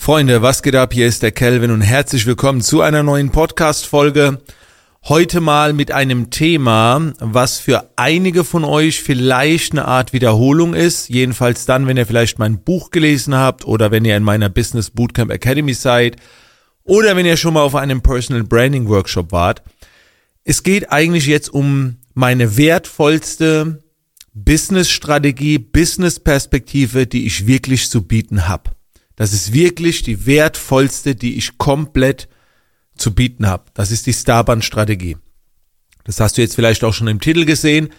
Freunde, was geht ab? Hier ist der Kelvin und herzlich willkommen zu einer neuen Podcast-Folge. Heute mal mit einem Thema, was für einige von euch vielleicht eine Art Wiederholung ist. Jedenfalls dann, wenn ihr vielleicht mein Buch gelesen habt oder wenn ihr in meiner Business Bootcamp Academy seid oder wenn ihr schon mal auf einem Personal Branding Workshop wart. Es geht eigentlich jetzt um meine wertvollste Business-Strategie, Business-Perspektive, die ich wirklich zu bieten habe. Das ist wirklich die wertvollste, die ich komplett zu bieten habe. Das ist die Starband-Strategie. Das hast du jetzt vielleicht auch schon im Titel gesehen.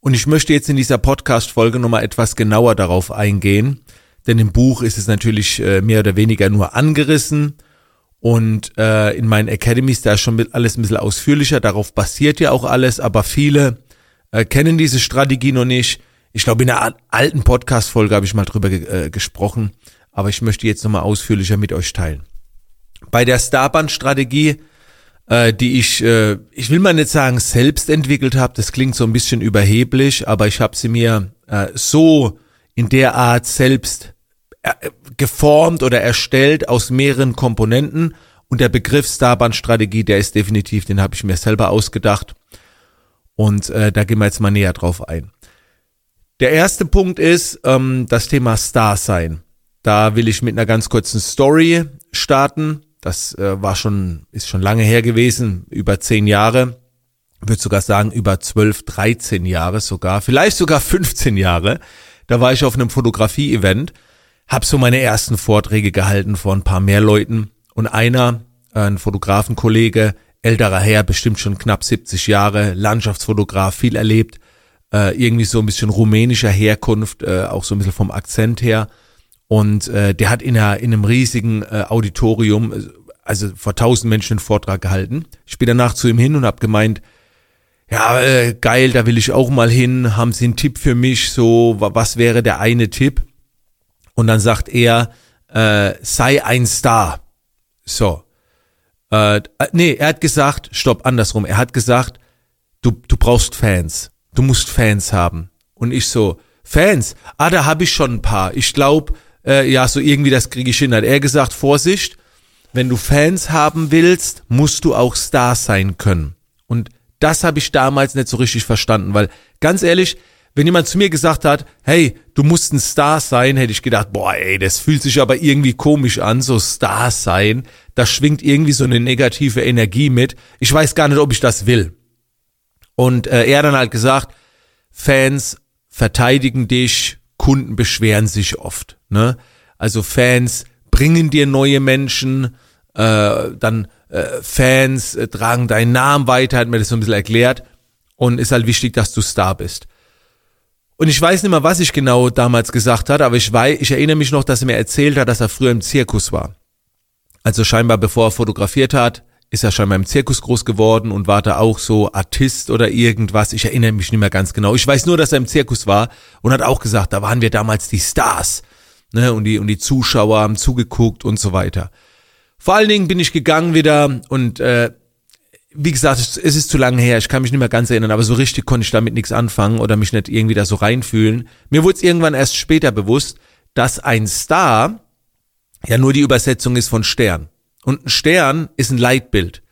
Und ich möchte jetzt in dieser Podcast-Folge nochmal etwas genauer darauf eingehen. Denn im Buch ist es natürlich äh, mehr oder weniger nur angerissen. Und äh, in meinen Academies, da ist schon alles ein bisschen ausführlicher. Darauf basiert ja auch alles. Aber viele äh, kennen diese Strategie noch nicht. Ich glaube, in einer alten Podcast-Folge habe ich mal drüber äh, gesprochen aber ich möchte jetzt nochmal ausführlicher mit euch teilen. Bei der Starband-Strategie, äh, die ich, äh, ich will mal nicht sagen selbst entwickelt habe, das klingt so ein bisschen überheblich, aber ich habe sie mir äh, so in der Art selbst äh, geformt oder erstellt aus mehreren Komponenten und der Begriff Starband-Strategie, der ist definitiv, den habe ich mir selber ausgedacht und äh, da gehen wir jetzt mal näher drauf ein. Der erste Punkt ist ähm, das Thema Star sein. Da will ich mit einer ganz kurzen Story starten. Das äh, war schon, ist schon lange her gewesen, über zehn Jahre. Ich würde sogar sagen, über zwölf, dreizehn Jahre sogar, vielleicht sogar 15 Jahre. Da war ich auf einem Fotografie-Event, habe so meine ersten Vorträge gehalten vor ein paar mehr Leuten. Und einer, äh, ein Fotografenkollege, älterer Herr, bestimmt schon knapp 70 Jahre, Landschaftsfotograf, viel erlebt, äh, irgendwie so ein bisschen rumänischer Herkunft, äh, auch so ein bisschen vom Akzent her und äh, der hat in, einer, in einem riesigen äh, Auditorium, äh, also vor tausend Menschen einen Vortrag gehalten. Ich bin danach zu ihm hin und habe gemeint, ja, äh, geil, da will ich auch mal hin. Haben Sie einen Tipp für mich? So, was wäre der eine Tipp? Und dann sagt er, äh, sei ein Star. So. Äh, nee, er hat gesagt, stopp, andersrum. Er hat gesagt, du, du brauchst Fans. Du musst Fans haben. Und ich so, Fans? Ah, da habe ich schon ein paar. Ich glaube, äh, ja, so irgendwie das kriege ich hin. Hat er gesagt, Vorsicht, wenn du Fans haben willst, musst du auch Star sein können. Und das habe ich damals nicht so richtig verstanden, weil ganz ehrlich, wenn jemand zu mir gesagt hat, hey, du musst ein Star sein, hätte ich gedacht, boah, ey, das fühlt sich aber irgendwie komisch an, so Star sein. Da schwingt irgendwie so eine negative Energie mit. Ich weiß gar nicht, ob ich das will. Und äh, er dann halt gesagt, Fans verteidigen dich, Kunden beschweren sich oft. Ne? Also Fans bringen dir neue Menschen, äh, dann äh, Fans äh, tragen deinen Namen weiter, hat mir das so ein bisschen erklärt. Und ist halt wichtig, dass du Star bist. Und ich weiß nicht mehr, was ich genau damals gesagt hat, aber ich weiß, ich erinnere mich noch, dass er mir erzählt hat, dass er früher im Zirkus war. Also scheinbar bevor er fotografiert hat, ist er scheinbar im Zirkus groß geworden und war da auch so Artist oder irgendwas. Ich erinnere mich nicht mehr ganz genau. Ich weiß nur, dass er im Zirkus war und hat auch gesagt, da waren wir damals die Stars ne, und die, und die Zuschauer haben zugeguckt und so weiter. Vor allen Dingen bin ich gegangen wieder und äh, wie gesagt, es ist zu lange her, ich kann mich nicht mehr ganz erinnern, aber so richtig konnte ich damit nichts anfangen oder mich nicht irgendwie da so reinfühlen. Mir wurde es irgendwann erst später bewusst, dass ein Star ja nur die Übersetzung ist von Stern. Und ein Stern ist ein Leitbild.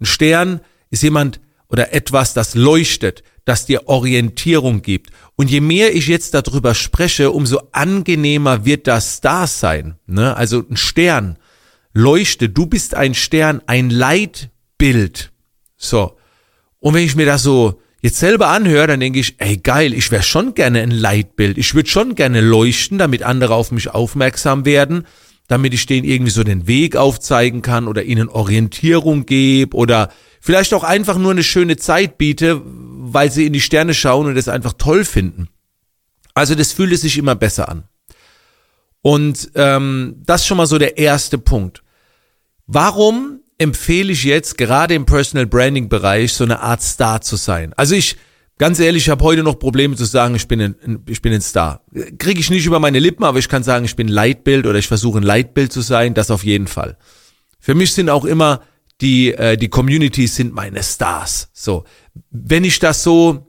Ein Stern ist jemand oder etwas, das leuchtet, das dir Orientierung gibt. Und je mehr ich jetzt darüber spreche, umso angenehmer wird das Dasein. Ne? Also ein Stern leuchtet, du bist ein Stern, ein Leitbild. So. Und wenn ich mir das so jetzt selber anhöre, dann denke ich, ey geil, ich wäre schon gerne ein Leitbild. Ich würde schon gerne leuchten, damit andere auf mich aufmerksam werden, damit ich denen irgendwie so den Weg aufzeigen kann oder ihnen Orientierung gebe oder vielleicht auch einfach nur eine schöne Zeit biete, weil sie in die Sterne schauen und es einfach toll finden. Also das fühlt sich immer besser an. Und ähm, das ist schon mal so der erste Punkt. Warum empfehle ich jetzt gerade im Personal Branding Bereich so eine Art Star zu sein? Also ich, ganz ehrlich, ich habe heute noch Probleme zu sagen, ich bin ein, ich bin ein Star. Kriege ich nicht über meine Lippen, aber ich kann sagen, ich bin Leitbild oder ich versuche ein Leitbild zu sein, das auf jeden Fall. Für mich sind auch immer die, äh, die Communities sind meine Stars. So. Wenn ich das so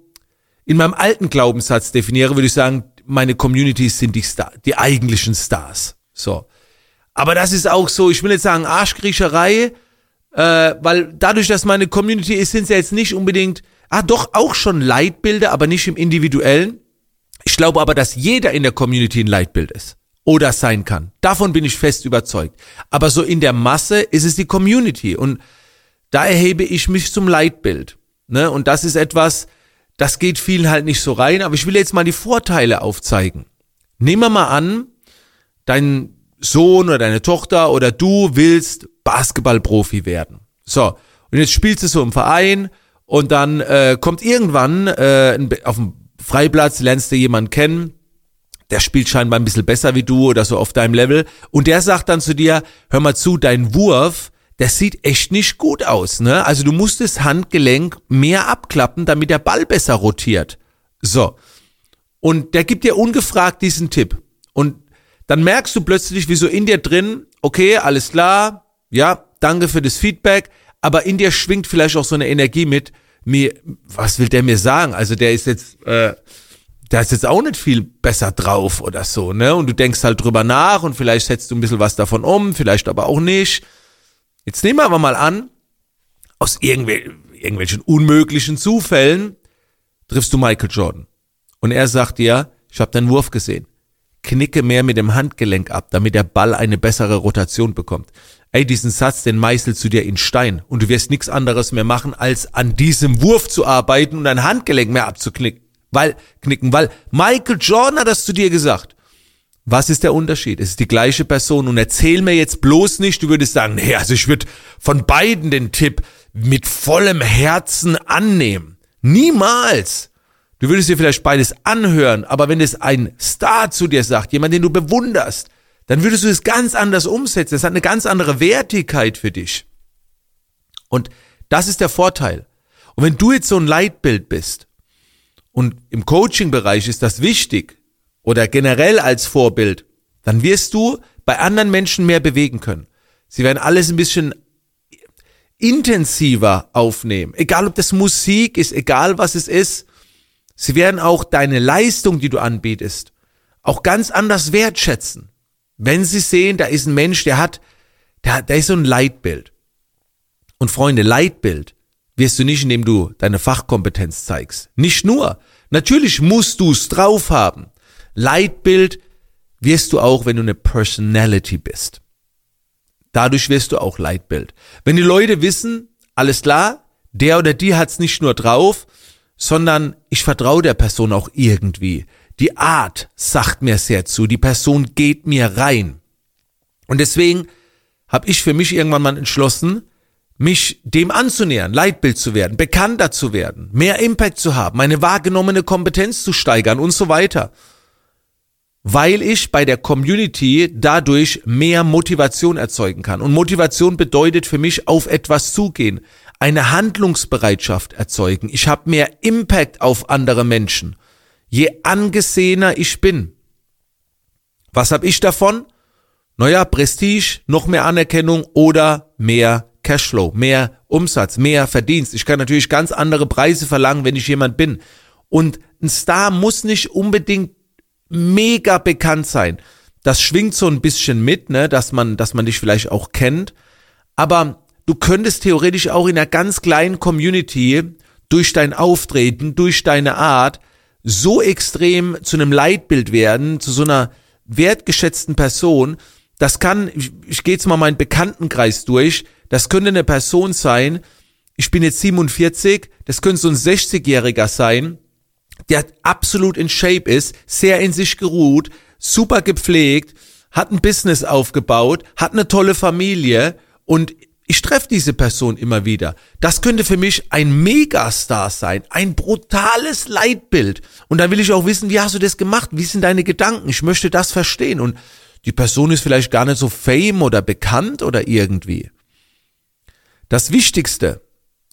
in meinem alten Glaubenssatz definiere, würde ich sagen, meine Communities sind die Star, die eigentlichen Stars. So. Aber das ist auch so, ich will nicht sagen Arschkriecherei, äh, weil dadurch, dass meine Community ist, sind ja jetzt nicht unbedingt, ah doch auch schon Leitbilder, aber nicht im individuellen. Ich glaube aber, dass jeder in der Community ein Leitbild ist oder sein kann. Davon bin ich fest überzeugt. Aber so in der Masse ist es die Community und da erhebe ich mich zum Leitbild. Ne? Und das ist etwas, das geht vielen halt nicht so rein, aber ich will jetzt mal die Vorteile aufzeigen. Nehmen wir mal an, dein Sohn oder deine Tochter oder du willst Basketballprofi werden. So, und jetzt spielst du so im Verein und dann äh, kommt irgendwann äh, auf dem Freiplatz, lernst du jemanden kennen, der spielt scheinbar ein bisschen besser wie du oder so auf deinem Level und der sagt dann zu dir, hör mal zu, dein Wurf, das sieht echt nicht gut aus, ne? Also du musst das Handgelenk mehr abklappen, damit der Ball besser rotiert. So. Und der gibt dir ungefragt diesen Tipp. Und dann merkst du plötzlich, wie so in dir drin, okay, alles klar, ja, danke für das Feedback, aber in dir schwingt vielleicht auch so eine Energie mit, mir, was will der mir sagen? Also der ist jetzt, äh, der ist jetzt auch nicht viel besser drauf oder so, ne? Und du denkst halt drüber nach und vielleicht setzt du ein bisschen was davon um, vielleicht aber auch nicht. Jetzt nehmen wir aber mal an, aus irgendwel irgendwelchen unmöglichen Zufällen triffst du Michael Jordan. Und er sagt dir, ich habe deinen Wurf gesehen. Knicke mehr mit dem Handgelenk ab, damit der Ball eine bessere Rotation bekommt. Ey, diesen Satz, den meißelst du dir in Stein und du wirst nichts anderes mehr machen, als an diesem Wurf zu arbeiten und dein Handgelenk mehr abzuknicken. Weil, knicken, weil Michael Jordan hat das zu dir gesagt. Was ist der Unterschied? Es ist die gleiche Person und erzähl mir jetzt bloß nicht, du würdest sagen, nee, also ich würde von beiden den Tipp mit vollem Herzen annehmen. Niemals. Du würdest dir vielleicht beides anhören, aber wenn es ein Star zu dir sagt, jemand, den du bewunderst, dann würdest du es ganz anders umsetzen. Es hat eine ganz andere Wertigkeit für dich. Und das ist der Vorteil. Und wenn du jetzt so ein Leitbild bist und im Coaching-Bereich ist das wichtig, oder generell als Vorbild, dann wirst du bei anderen Menschen mehr bewegen können. Sie werden alles ein bisschen intensiver aufnehmen. Egal ob das Musik ist, egal was es ist. Sie werden auch deine Leistung, die du anbietest, auch ganz anders wertschätzen. Wenn sie sehen, da ist ein Mensch, der hat, der, der ist so ein Leitbild. Und Freunde, Leitbild wirst du nicht, indem du deine Fachkompetenz zeigst. Nicht nur. Natürlich musst du es drauf haben. Leitbild wirst du auch, wenn du eine Personality bist. Dadurch wirst du auch Leitbild. Wenn die Leute wissen, alles klar, der oder die hat's nicht nur drauf, sondern ich vertraue der Person auch irgendwie. Die Art sagt mir sehr zu, die Person geht mir rein. Und deswegen habe ich für mich irgendwann mal entschlossen, mich dem anzunähern, Leitbild zu werden, bekannter zu werden, mehr Impact zu haben, meine wahrgenommene Kompetenz zu steigern und so weiter weil ich bei der Community dadurch mehr Motivation erzeugen kann. Und Motivation bedeutet für mich auf etwas zugehen, eine Handlungsbereitschaft erzeugen. Ich habe mehr Impact auf andere Menschen, je angesehener ich bin. Was habe ich davon? Naja, Prestige, noch mehr Anerkennung oder mehr Cashflow, mehr Umsatz, mehr Verdienst. Ich kann natürlich ganz andere Preise verlangen, wenn ich jemand bin. Und ein Star muss nicht unbedingt mega bekannt sein. Das schwingt so ein bisschen mit, ne, dass man, dass man dich vielleicht auch kennt. Aber du könntest theoretisch auch in einer ganz kleinen Community durch dein Auftreten, durch deine Art so extrem zu einem Leitbild werden, zu so einer wertgeschätzten Person. Das kann, ich, ich gehe jetzt mal meinen Bekanntenkreis durch, das könnte eine Person sein, ich bin jetzt 47, das könnte so ein 60-Jähriger sein, der absolut in Shape ist, sehr in sich geruht, super gepflegt, hat ein Business aufgebaut, hat eine tolle Familie und ich treffe diese Person immer wieder. Das könnte für mich ein Megastar sein, ein brutales Leitbild. Und dann will ich auch wissen, wie hast du das gemacht? Wie sind deine Gedanken? Ich möchte das verstehen. Und die Person ist vielleicht gar nicht so fame oder bekannt oder irgendwie. Das Wichtigste,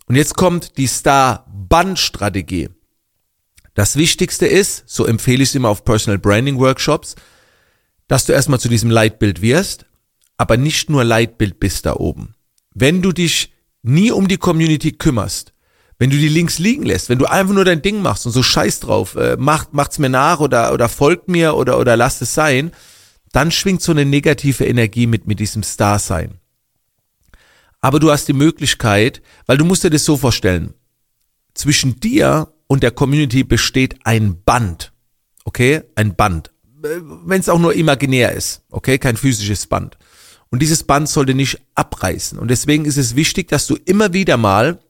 und jetzt kommt die Star-Band-Strategie. Das Wichtigste ist, so empfehle ich es immer auf Personal Branding Workshops, dass du erstmal zu diesem Leitbild wirst, aber nicht nur Leitbild bist da oben. Wenn du dich nie um die Community kümmerst, wenn du die Links liegen lässt, wenn du einfach nur dein Ding machst und so scheiß drauf, äh, macht, macht's mir nach oder, oder folgt mir oder, oder lasst es sein, dann schwingt so eine negative Energie mit, mit diesem Star-Sein. Aber du hast die Möglichkeit, weil du musst dir das so vorstellen, zwischen dir und der Community besteht ein Band. Okay? Ein Band. Wenn es auch nur imaginär ist. Okay? Kein physisches Band. Und dieses Band sollte nicht abreißen. Und deswegen ist es wichtig, dass du immer wieder mal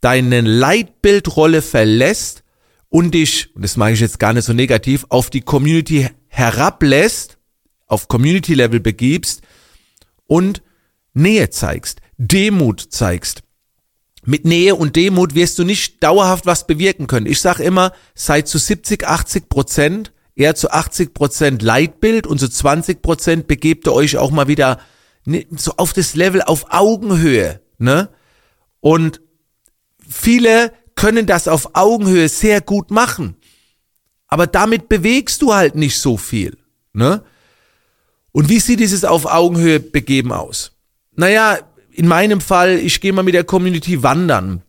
deine Leitbildrolle verlässt und dich, und das mache ich jetzt gar nicht so negativ, auf die Community herablässt, auf Community-Level begibst und Nähe zeigst, Demut zeigst. Mit Nähe und Demut wirst du nicht dauerhaft was bewirken können. Ich sage immer, sei zu 70, 80 Prozent, eher zu 80 Prozent Leitbild und zu 20 Prozent begebt ihr euch auch mal wieder so auf das Level auf Augenhöhe, ne? Und viele können das auf Augenhöhe sehr gut machen. Aber damit bewegst du halt nicht so viel. Ne? Und wie sieht dieses auf Augenhöhe begeben aus? Naja, in meinem Fall, ich gehe mal mit der Community wandern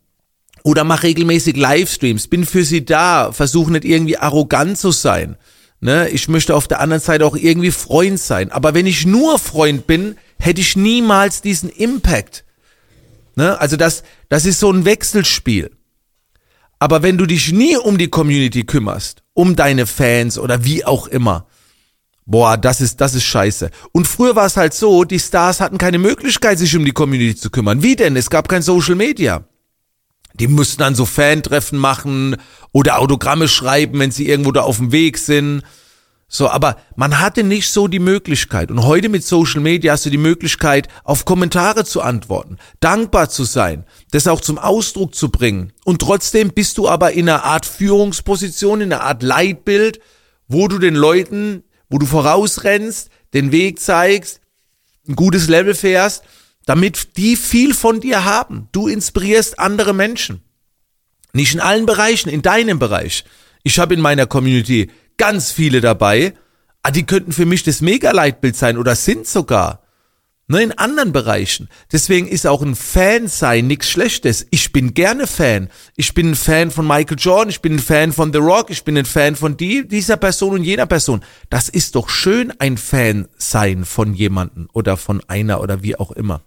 oder mache regelmäßig Livestreams, bin für sie da, versuche nicht irgendwie arrogant zu sein. Ne? Ich möchte auf der anderen Seite auch irgendwie Freund sein. Aber wenn ich nur Freund bin, hätte ich niemals diesen Impact. Ne? Also das, das ist so ein Wechselspiel. Aber wenn du dich nie um die Community kümmerst, um deine Fans oder wie auch immer, boah, das ist, das ist scheiße. Und früher war es halt so, die Stars hatten keine Möglichkeit, sich um die Community zu kümmern. Wie denn? Es gab kein Social Media. Die mussten dann so Fantreffen machen oder Autogramme schreiben, wenn sie irgendwo da auf dem Weg sind. So, aber man hatte nicht so die Möglichkeit. Und heute mit Social Media hast du die Möglichkeit, auf Kommentare zu antworten, dankbar zu sein, das auch zum Ausdruck zu bringen. Und trotzdem bist du aber in einer Art Führungsposition, in einer Art Leitbild, wo du den Leuten, wo du vorausrennst, den Weg zeigst, ein gutes Level fährst, damit die viel von dir haben. Du inspirierst andere Menschen. Nicht in allen Bereichen, in deinem Bereich. Ich habe in meiner Community ganz viele dabei, ah, die könnten für mich das Mega-Leitbild sein oder sind sogar. Ne, in anderen Bereichen. Deswegen ist auch ein Fan sein nichts Schlechtes. Ich bin gerne Fan. Ich bin ein Fan von Michael Jordan, ich bin ein Fan von The Rock, ich bin ein Fan von die, dieser Person und jener Person. Das ist doch schön, ein Fan sein von jemanden oder von einer oder wie auch immer.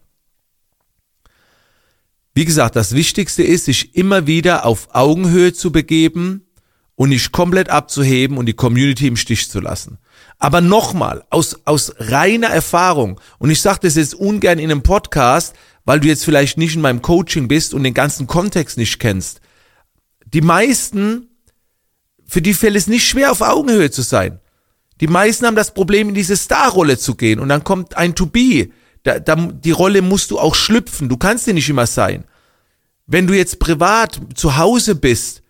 Wie gesagt, das Wichtigste ist, sich immer wieder auf Augenhöhe zu begeben, und nicht komplett abzuheben und die Community im Stich zu lassen. Aber nochmal, aus, aus reiner Erfahrung, und ich sage das jetzt ungern in einem Podcast, weil du jetzt vielleicht nicht in meinem Coaching bist und den ganzen Kontext nicht kennst. Die meisten, für die fällt es nicht schwer, auf Augenhöhe zu sein. Die meisten haben das Problem, in diese Starrolle zu gehen und dann kommt ein To Be. Da, da, die Rolle musst du auch schlüpfen. Du kannst dir nicht immer sein. Wenn du jetzt privat zu Hause bist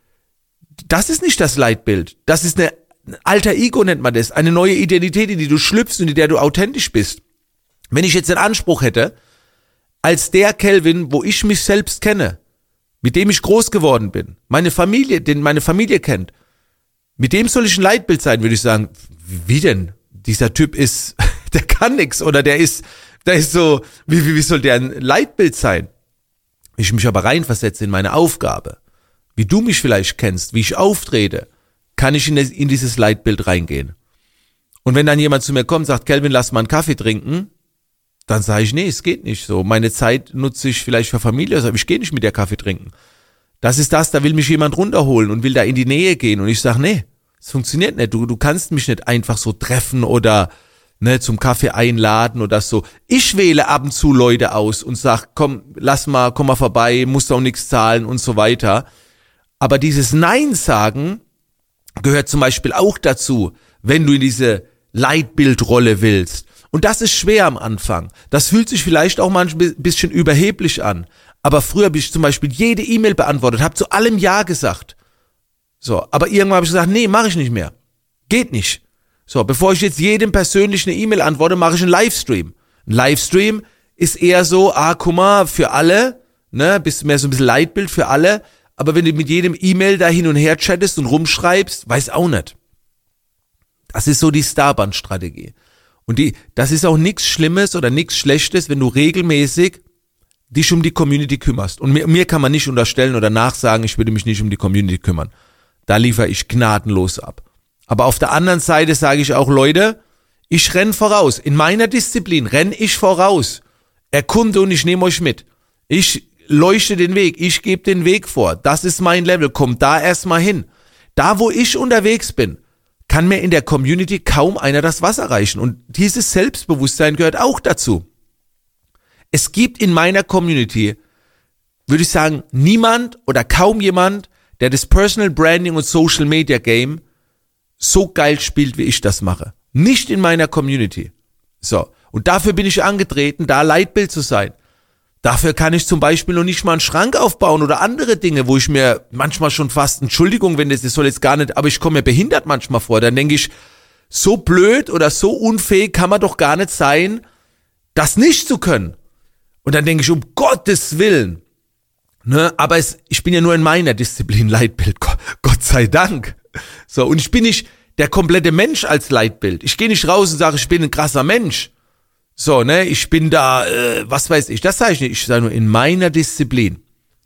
das ist nicht das Leitbild. Das ist eine alter Ego nennt man das, eine neue Identität, in die du schlüpfst und in der du authentisch bist. Wenn ich jetzt den Anspruch hätte, als der Kelvin, wo ich mich selbst kenne, mit dem ich groß geworden bin, meine Familie, den meine Familie kennt, mit dem soll ich ein Leitbild sein, würde ich sagen, wie denn? Dieser Typ ist, der kann nix oder der ist, der ist so, wie, wie, wie soll der ein Leitbild sein? Ich mich aber reinversetze in meine Aufgabe wie du mich vielleicht kennst, wie ich auftrete, kann ich in, das, in dieses Leitbild reingehen. Und wenn dann jemand zu mir kommt sagt, Kelvin, lass mal einen Kaffee trinken, dann sage ich, nee, es geht nicht so. Meine Zeit nutze ich vielleicht für Familie, aber ich gehe nicht mit der Kaffee trinken. Das ist das, da will mich jemand runterholen und will da in die Nähe gehen. Und ich sage, nee, es funktioniert nicht. Du, du kannst mich nicht einfach so treffen oder ne, zum Kaffee einladen oder so. Ich wähle ab und zu Leute aus und sag, komm, lass mal, komm mal vorbei, musst auch nichts zahlen und so weiter. Aber dieses Nein sagen gehört zum Beispiel auch dazu, wenn du in diese Leitbildrolle willst. Und das ist schwer am Anfang. Das fühlt sich vielleicht auch manchmal ein bisschen überheblich an. Aber früher habe ich zum Beispiel jede E-Mail beantwortet, habe zu allem Ja gesagt. So, aber irgendwann habe ich gesagt, nee, mache ich nicht mehr. Geht nicht. So, bevor ich jetzt jedem persönlich eine E-Mail antworte, mache ich einen Livestream. Ein Livestream ist eher so, ah, guck mal, für alle, ne, bist mehr so ein bisschen Leitbild für alle aber wenn du mit jedem E-Mail da hin und her chattest und rumschreibst, weiß auch nicht. Das ist so die Starband-Strategie. Und die, das ist auch nichts Schlimmes oder nichts Schlechtes, wenn du regelmäßig dich um die Community kümmerst. Und mir, mir kann man nicht unterstellen oder nachsagen, ich würde mich nicht um die Community kümmern. Da liefere ich gnadenlos ab. Aber auf der anderen Seite sage ich auch, Leute, Ich renn voraus. In meiner Disziplin renn ich voraus. Erkunde und ich nehme euch mit. Ich leuchte den Weg. Ich gebe den Weg vor. Das ist mein Level. Kommt da erstmal hin. Da, wo ich unterwegs bin, kann mir in der Community kaum einer das Wasser reichen. Und dieses Selbstbewusstsein gehört auch dazu. Es gibt in meiner Community, würde ich sagen, niemand oder kaum jemand, der das Personal Branding und Social Media Game so geil spielt, wie ich das mache. Nicht in meiner Community. So. Und dafür bin ich angetreten, da Leitbild zu sein. Dafür kann ich zum Beispiel noch nicht mal einen Schrank aufbauen oder andere Dinge, wo ich mir manchmal schon fast, Entschuldigung, wenn das, das soll jetzt gar nicht, aber ich komme mir behindert manchmal vor. Dann denke ich, so blöd oder so unfähig kann man doch gar nicht sein, das nicht zu können. Und dann denke ich, um Gottes Willen. Ne, aber es, ich bin ja nur in meiner Disziplin Leitbild, Gott sei Dank. So, und ich bin nicht der komplette Mensch als Leitbild. Ich gehe nicht raus und sage, ich bin ein krasser Mensch. So, ne, ich bin da, äh, was weiß ich, das sage ich nicht. Ich sage nur, in meiner Disziplin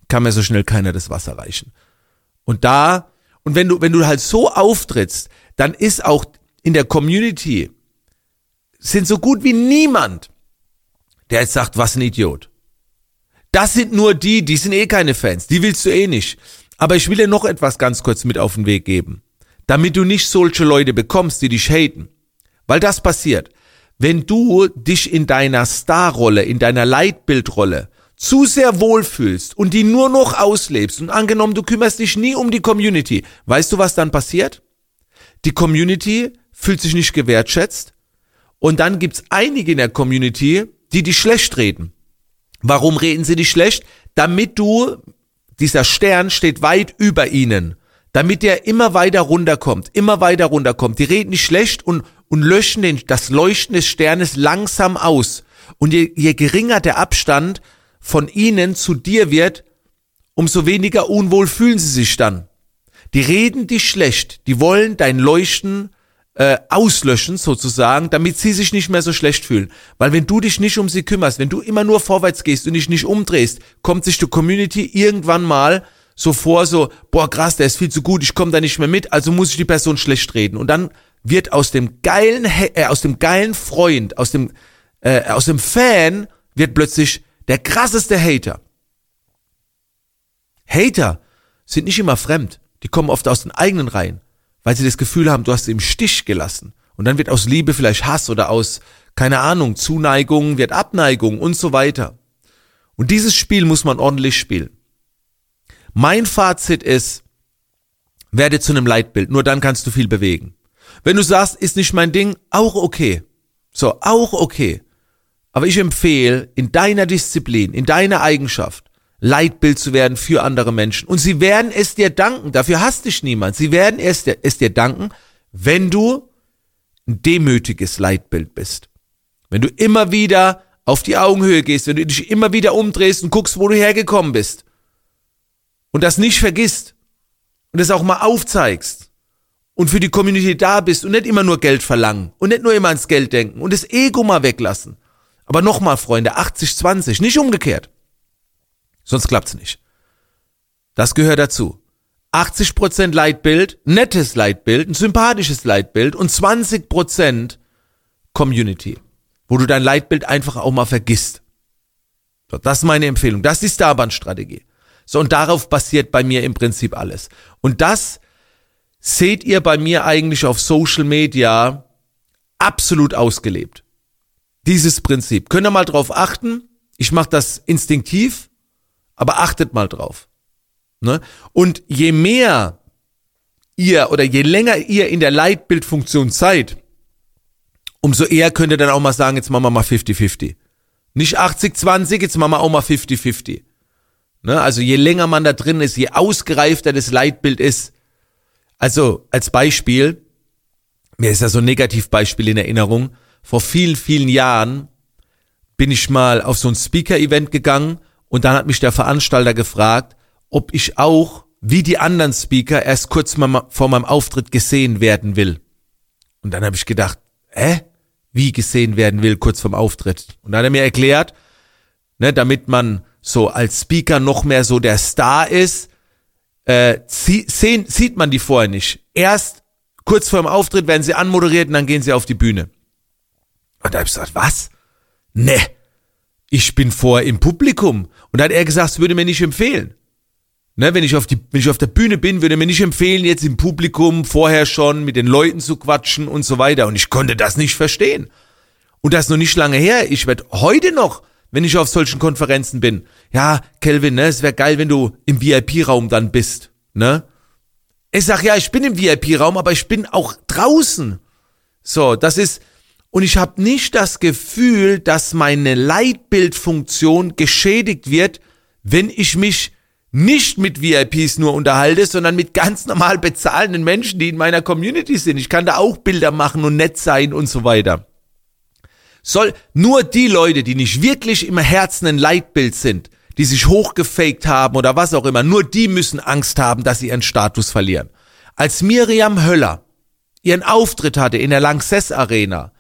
kann mir so schnell keiner das Wasser reichen. Und da, und wenn du, wenn du halt so auftrittst, dann ist auch in der Community, sind so gut wie niemand, der jetzt sagt, was ein Idiot. Das sind nur die, die sind eh keine Fans, die willst du eh nicht. Aber ich will dir noch etwas ganz kurz mit auf den Weg geben, damit du nicht solche Leute bekommst, die dich haten. Weil das passiert. Wenn du dich in deiner Starrolle, in deiner Leitbildrolle zu sehr wohlfühlst und die nur noch auslebst und angenommen, du kümmerst dich nie um die Community, weißt du, was dann passiert? Die Community fühlt sich nicht gewertschätzt und dann gibt's einige in der Community, die dich schlecht reden. Warum reden sie dich schlecht? Damit du, dieser Stern steht weit über ihnen, damit der immer weiter runterkommt, immer weiter runterkommt. Die reden nicht schlecht und und löschen den, das Leuchten des Sternes langsam aus. Und je, je geringer der Abstand von ihnen zu dir wird, umso weniger unwohl fühlen sie sich dann. Die reden dich schlecht, die wollen dein Leuchten äh, auslöschen sozusagen, damit sie sich nicht mehr so schlecht fühlen. Weil wenn du dich nicht um sie kümmerst, wenn du immer nur vorwärts gehst und dich nicht umdrehst, kommt sich die Community irgendwann mal so vor, so, boah krass, der ist viel zu gut, ich komme da nicht mehr mit, also muss ich die Person schlecht reden. Und dann wird aus dem geilen, äh, aus dem geilen Freund, aus dem, äh, aus dem Fan wird plötzlich der krasseste Hater. Hater sind nicht immer fremd. Die kommen oft aus den eigenen Reihen, weil sie das Gefühl haben, du hast sie im Stich gelassen. Und dann wird aus Liebe vielleicht Hass oder aus, keine Ahnung, Zuneigung wird Abneigung und so weiter. Und dieses Spiel muss man ordentlich spielen. Mein Fazit ist, werde zu einem Leitbild, nur dann kannst du viel bewegen. Wenn du sagst, ist nicht mein Ding, auch okay. So, auch okay. Aber ich empfehle, in deiner Disziplin, in deiner Eigenschaft, Leitbild zu werden für andere Menschen. Und sie werden es dir danken. Dafür hasst dich niemand. Sie werden es dir, es dir danken, wenn du ein demütiges Leitbild bist. Wenn du immer wieder auf die Augenhöhe gehst, wenn du dich immer wieder umdrehst und guckst, wo du hergekommen bist. Und das nicht vergisst. Und es auch mal aufzeigst und für die Community da bist und nicht immer nur Geld verlangen und nicht nur immer ans Geld denken und das Ego mal weglassen. Aber nochmal, Freunde, 80-20, nicht umgekehrt. Sonst klappt's nicht. Das gehört dazu. 80% Leitbild, nettes Leitbild, ein sympathisches Leitbild und 20% Community, wo du dein Leitbild einfach auch mal vergisst. So, das ist meine Empfehlung. Das ist die Starband-Strategie. So, und darauf basiert bei mir im Prinzip alles. Und das seht ihr bei mir eigentlich auf Social Media absolut ausgelebt. Dieses Prinzip. Könnt ihr mal drauf achten? Ich mache das instinktiv, aber achtet mal drauf. Ne? Und je mehr ihr oder je länger ihr in der Leitbildfunktion seid, umso eher könnt ihr dann auch mal sagen, jetzt machen wir mal 50-50. Nicht 80-20, jetzt machen wir auch mal 50-50. Ne? Also je länger man da drin ist, je ausgereifter das Leitbild ist, also als Beispiel, mir ist ja so ein Negativbeispiel in Erinnerung. Vor vielen, vielen Jahren bin ich mal auf so ein Speaker-Event gegangen und dann hat mich der Veranstalter gefragt, ob ich auch, wie die anderen Speaker, erst kurz mal vor meinem Auftritt gesehen werden will. Und dann habe ich gedacht, hä? Wie gesehen werden will, kurz vorm Auftritt. Und dann hat er mir erklärt, ne, damit man so als Speaker noch mehr so der Star ist, äh, sehen, sieht man die vorher nicht. Erst kurz vor dem Auftritt werden sie anmoderiert und dann gehen sie auf die Bühne. Und da habe ich gesagt, was? Ne, ich bin vor im Publikum. Und da hat er gesagt, es würde mir nicht empfehlen. Ne, wenn ich auf die, wenn ich auf der Bühne bin, würde mir nicht empfehlen, jetzt im Publikum vorher schon mit den Leuten zu quatschen und so weiter. Und ich konnte das nicht verstehen. Und das ist noch nicht lange her. Ich werde heute noch, wenn ich auf solchen Konferenzen bin, ja, Kelvin, ne, es wäre geil, wenn du im VIP-Raum dann bist, ne? Ich sag, ja, ich bin im VIP-Raum, aber ich bin auch draußen. So, das ist, und ich habe nicht das Gefühl, dass meine Leitbildfunktion geschädigt wird, wenn ich mich nicht mit VIPs nur unterhalte, sondern mit ganz normal bezahlenden Menschen, die in meiner Community sind. Ich kann da auch Bilder machen und nett sein und so weiter. Soll nur die Leute, die nicht wirklich im Herzen ein Leitbild sind, die sich hochgefaked haben oder was auch immer, nur die müssen Angst haben, dass sie ihren Status verlieren. Als Miriam Höller ihren Auftritt hatte in der Lanxess Arena,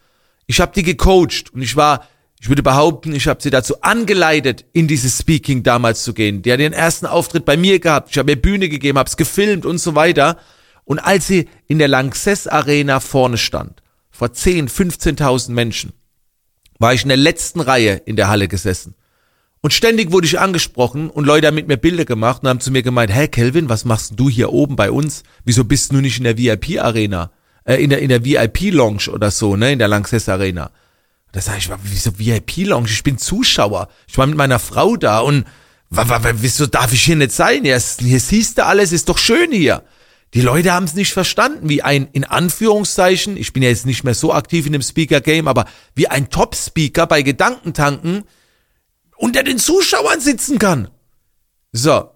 ich habe die gecoacht und ich war ich würde behaupten, ich habe sie dazu angeleitet, in dieses Speaking damals zu gehen. Die hat ihren ersten Auftritt bei mir gehabt. Ich habe ihr Bühne gegeben, habe es gefilmt und so weiter. Und als sie in der Lanxess Arena vorne stand, vor 10, 15.000 Menschen, war ich in der letzten Reihe in der Halle gesessen. Und ständig wurde ich angesprochen und Leute haben mit mir Bilder gemacht und haben zu mir gemeint, hey Kelvin, was machst du hier oben bei uns? Wieso bist du nicht in der VIP-Arena? Äh, in der, in der VIP-Lounge oder so, ne, in der Lanxess Arena. Da sage ich, wieso VIP-Lounge? Ich bin Zuschauer. Ich war mit meiner Frau da und wieso darf ich hier nicht sein? Hier, hier siehst du alles, ist doch schön hier. Die Leute haben es nicht verstanden, wie ein, in Anführungszeichen, ich bin ja jetzt nicht mehr so aktiv in dem Speaker-Game, aber wie ein Top-Speaker bei Gedankentanken unter den Zuschauern sitzen kann. So.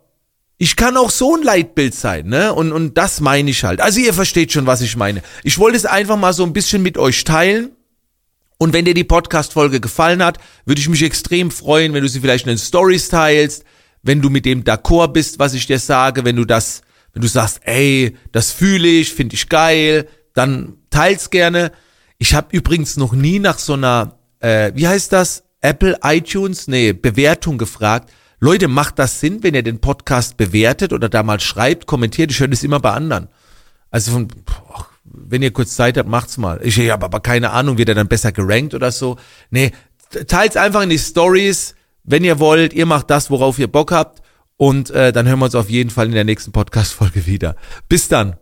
Ich kann auch so ein Leitbild sein, ne? Und, und das meine ich halt. Also ihr versteht schon, was ich meine. Ich wollte es einfach mal so ein bisschen mit euch teilen und wenn dir die Podcast-Folge gefallen hat, würde ich mich extrem freuen, wenn du sie vielleicht in den Stories teilst, wenn du mit dem d'accord bist, was ich dir sage, wenn du das, wenn du sagst, ey, das fühle ich, finde ich geil, dann teils gerne. Ich habe übrigens noch nie nach so einer, äh, wie heißt das, Apple iTunes, nee, Bewertung gefragt. Leute, macht das Sinn, wenn ihr den Podcast bewertet oder da mal schreibt, kommentiert? Ich höre das immer bei anderen. Also von, boah, wenn ihr kurz Zeit habt, macht's mal. Ich habe aber keine Ahnung, wird er dann besser gerankt oder so. Nee, teilt's einfach in die Stories, wenn ihr wollt. Ihr macht das, worauf ihr Bock habt. Und äh, dann hören wir uns auf jeden Fall in der nächsten Podcast-Folge wieder. Bis dann.